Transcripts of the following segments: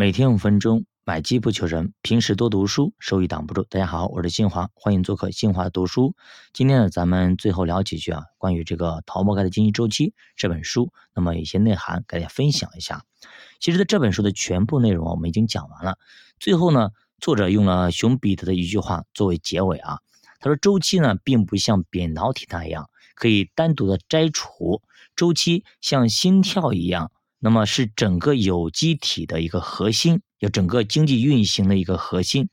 每天五分钟，买机不求人，平时多读书，收益挡不住。大家好，我是新华，欢迎做客新华读书。今天呢，咱们最后聊几句啊，关于这个《逃不开的经济周期》这本书，那么一些内涵给大家分享一下。其实，在这本书的全部内容我们已经讲完了。最后呢，作者用了熊彼得的一句话作为结尾啊，他说：“周期呢，并不像扁桃体那样可以单独的摘除，周期像心跳一样。”那么是整个有机体的一个核心，就整个经济运行的一个核心。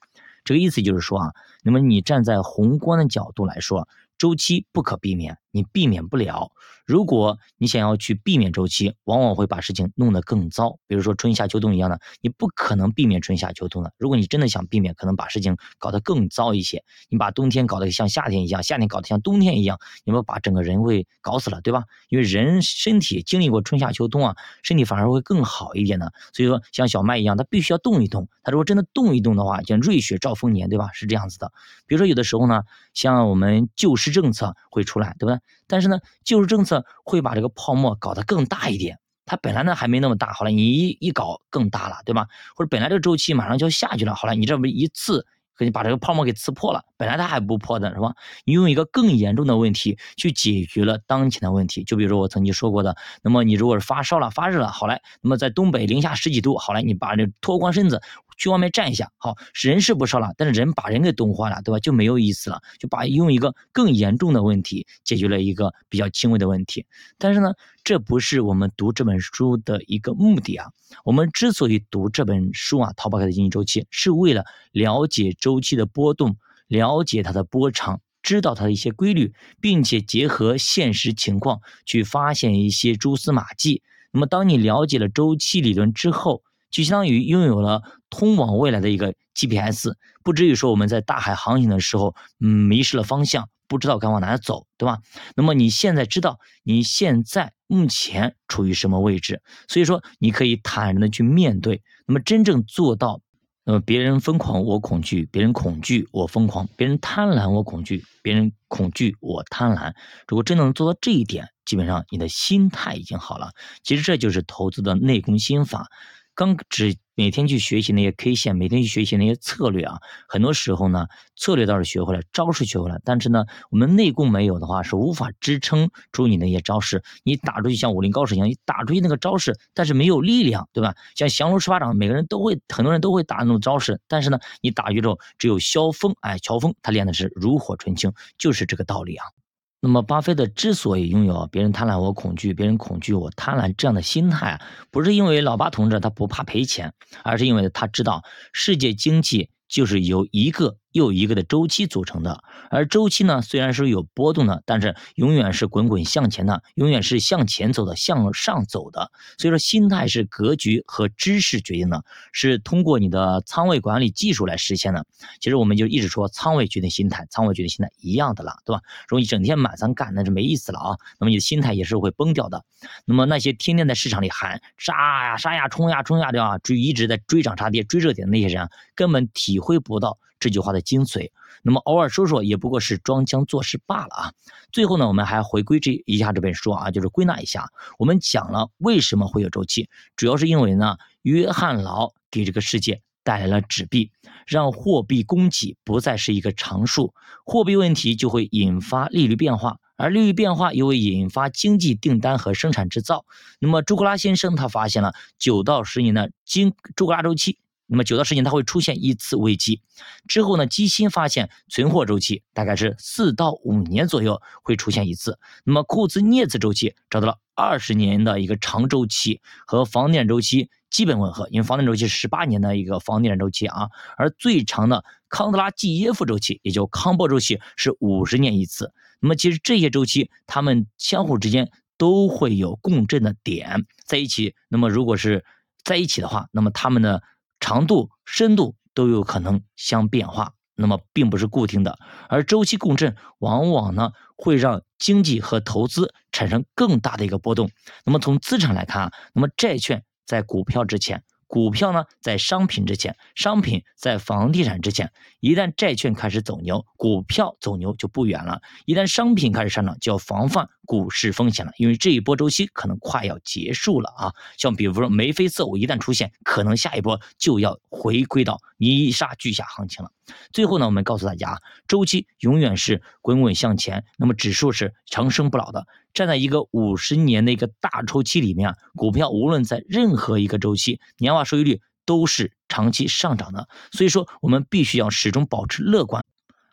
这个意思就是说啊，那么你站在宏观的角度来说，周期不可避免。你避免不了，如果你想要去避免周期，往往会把事情弄得更糟。比如说春夏秋冬一样的，你不可能避免春夏秋冬的。如果你真的想避免，可能把事情搞得更糟一些。你把冬天搞得像夏天一样，夏天搞得像冬天一样，你们把整个人会搞死了，对吧？因为人身体经历过春夏秋冬啊，身体反而会更好一点的。所以说，像小麦一样，它必须要动一动。它如果真的动一动的话，像瑞雪兆丰年，对吧？是这样子的。比如说有的时候呢，像我们救政策会出来，对不对？但是呢，救市政策会把这个泡沫搞得更大一点。它本来呢还没那么大，好了，你一一搞更大了，对吧？或者本来这个周期马上就要下去了，好了，你这不一次给你把这个泡沫给刺破了，本来它还不破的是吧？你用一个更严重的问题去解决了当前的问题。就比如说我曾经说过的，那么你如果是发烧了、发热了，好来，那么在东北零下十几度，好来，你把这脱光身子。去外面站一下，好，人是不烧了，但是人把人给冻坏了，对吧？就没有意思了，就把用一个更严重的问题解决了一个比较轻微的问题。但是呢，这不是我们读这本书的一个目的啊。我们之所以读这本书啊，《淘宝开的经济周期》，是为了了解周期的波动，了解它的波长，知道它的一些规律，并且结合现实情况去发现一些蛛丝马迹。那么，当你了解了周期理论之后，就相当于拥有了通往未来的一个 GPS，不至于说我们在大海航行的时候，嗯，迷失了方向，不知道该往哪走，对吧？那么你现在知道你现在目前处于什么位置，所以说你可以坦然的去面对。那么真正做到，呃，别人疯狂我恐惧，别人恐惧我疯狂，别人贪婪我恐惧，别人恐惧我贪婪。如果真能做到这一点，基本上你的心态已经好了。其实这就是投资的内功心法。刚只每天去学习那些 K 线，每天去学习那些策略啊，很多时候呢，策略倒是学会了，招式学会了，但是呢，我们内功没有的话，是无法支撑住你那些招式。你打出去像武林高手一样，你打出去那个招式，但是没有力量，对吧？像降龙十八掌，每个人都会，很多人都会打那种招式，但是呢，你打去之后，只有萧峰，哎，乔峰，他练的是炉火纯青，就是这个道理啊。那么，巴菲特之所以拥有别人贪婪我恐惧，别人恐惧我贪婪这样的心态，不是因为老巴同志他不怕赔钱，而是因为他知道世界经济就是由一个。又一个的周期组成的，而周期呢，虽然是有波动的，但是永远是滚滚向前的，永远是向前走的，向上走的。所以说，心态是格局和知识决定的，是通过你的仓位管理技术来实现的。其实我们就一直说，仓位决定心态，仓位决定心态一样的了，对吧？如果你整天满仓干，那就没意思了啊。那么你的心态也是会崩掉的。那么那些天天在市场里喊杀呀杀呀冲呀冲呀的啊，追一直在追涨杀跌、追热点的那些人，根本体会不到。这句话的精髓，那么偶尔说说也不过是装腔作势罢了啊。最后呢，我们还回归这一下这本书啊，就是归纳一下，我们讲了为什么会有周期，主要是因为呢，约翰劳给这个世界带来了纸币，让货币供给不再是一个常数，货币问题就会引发利率变化，而利率变化又会引发经济订单和生产制造。那么朱格拉先生他发现了九到十年的经朱格拉周期。那么九到十年它会出现一次危机，之后呢，基辛发现存货周期大概是四到五年左右会出现一次。那么库兹涅茨周期找到了二十年的一个长周期，和房地产周期基本吻合，因为房地产周期是十八年的一个房地产周期啊，而最长的康德拉季耶夫周期，也就康波周期是五十年一次。那么其实这些周期它们相互之间都会有共振的点在一起。那么如果是在一起的话，那么它们的长度、深度都有可能相变化，那么并不是固定的。而周期共振往往呢会让经济和投资产生更大的一个波动。那么从资产来看啊，那么债券在股票之前，股票呢在商品之前，商品在房地产之前。一旦债券开始走牛，股票走牛就不远了；一旦商品开始上涨，就要防范股市风险了，因为这一波周期可能快要结束了啊。像比如说眉飞色舞一旦出现，可能下一波就要回归到泥沙俱下行情了。最后呢，我们告诉大家啊，周期永远是滚滚向前，那么指数是长生不老的。站在一个五十年的一个大周期里面啊，股票无论在任何一个周期，年化收益率都是长期上涨的。所以说，我们必须要始终保持乐观。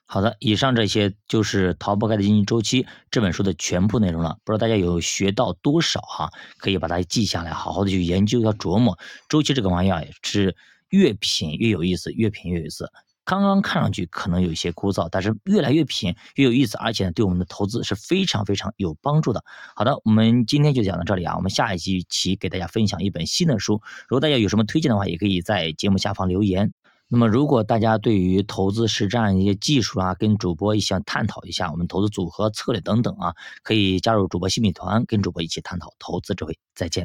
好的，以上这些就是《逃不开的经济周期》这本书的全部内容了。不知道大家有学到多少哈？可以把它记下来，好好的去研究，要琢磨周期这个玩意儿是越品越有意思，越品越有意思。刚刚看上去可能有一些枯燥，但是越来越品越有意思，而且呢，对我们的投资是非常非常有帮助的。好的，我们今天就讲到这里啊，我们下一期起给大家分享一本新的书。如果大家有什么推荐的话，也可以在节目下方留言。那么，如果大家对于投资实战一些技术啊，跟主播一起探讨一下我们投资组合策略等等啊，可以加入主播新米团，跟主播一起探讨投资智慧。再见。